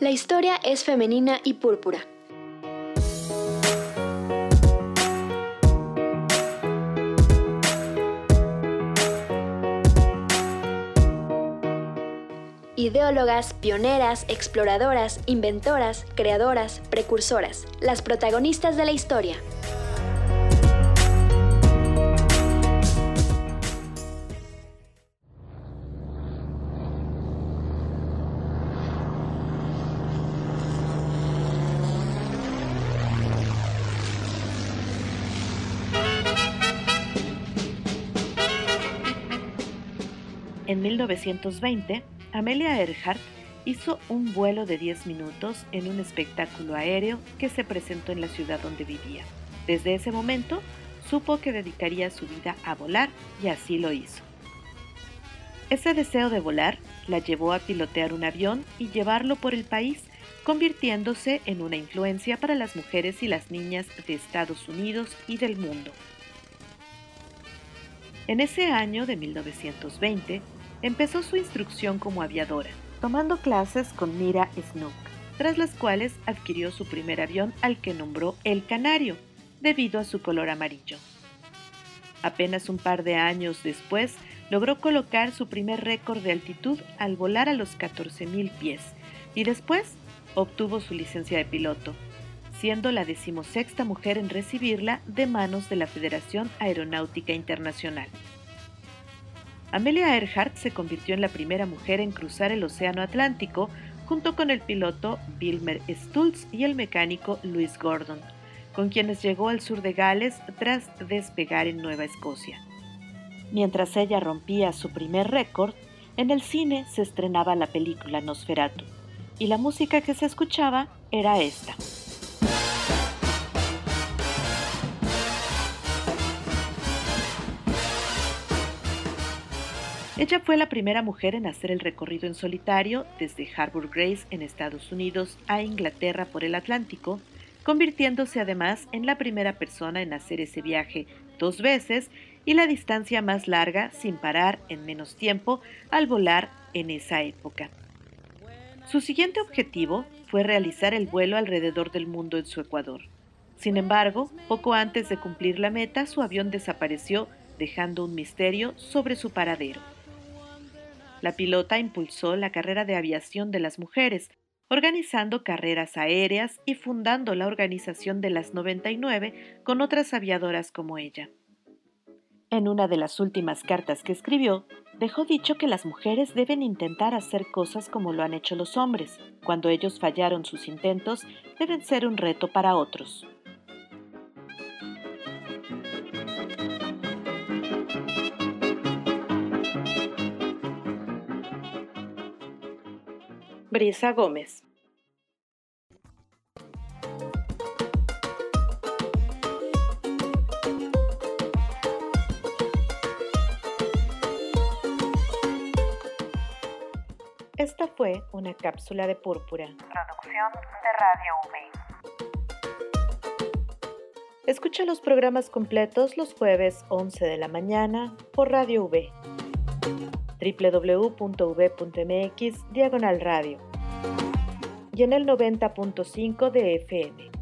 La historia es femenina y púrpura. Ideólogas, pioneras, exploradoras, inventoras, creadoras, precursoras, las protagonistas de la historia. En 1920, Amelia Earhart hizo un vuelo de 10 minutos en un espectáculo aéreo que se presentó en la ciudad donde vivía. Desde ese momento, supo que dedicaría su vida a volar y así lo hizo. Ese deseo de volar la llevó a pilotear un avión y llevarlo por el país, convirtiéndose en una influencia para las mujeres y las niñas de Estados Unidos y del mundo. En ese año de 1920, empezó su instrucción como aviadora, tomando clases con Mira Snook, tras las cuales adquirió su primer avión al que nombró El Canario, debido a su color amarillo. Apenas un par de años después, logró colocar su primer récord de altitud al volar a los 14.000 pies y después obtuvo su licencia de piloto, siendo la decimosexta mujer en recibirla de manos de la Federación Aeronáutica Internacional. Amelia Earhart se convirtió en la primera mujer en cruzar el Océano Atlántico junto con el piloto Wilmer Stultz y el mecánico Louis Gordon, con quienes llegó al sur de Gales tras despegar en Nueva Escocia. Mientras ella rompía su primer récord, en el cine se estrenaba la película Nosferatu, y la música que se escuchaba era esta. Ella fue la primera mujer en hacer el recorrido en solitario desde Harbour Grace en Estados Unidos a Inglaterra por el Atlántico, convirtiéndose además en la primera persona en hacer ese viaje dos veces y la distancia más larga sin parar en menos tiempo al volar en esa época. Su siguiente objetivo fue realizar el vuelo alrededor del mundo en su Ecuador. Sin embargo, poco antes de cumplir la meta, su avión desapareció, dejando un misterio sobre su paradero. La pilota impulsó la carrera de aviación de las mujeres, organizando carreras aéreas y fundando la Organización de las 99 con otras aviadoras como ella. En una de las últimas cartas que escribió, dejó dicho que las mujeres deben intentar hacer cosas como lo han hecho los hombres. Cuando ellos fallaron sus intentos, deben ser un reto para otros. Brisa Gómez. Esta fue una cápsula de púrpura. Producción de Radio V. Escucha los programas completos los jueves 11 de la mañana por Radio V www.v.mx diagonal radio y en el 90.5 de FM.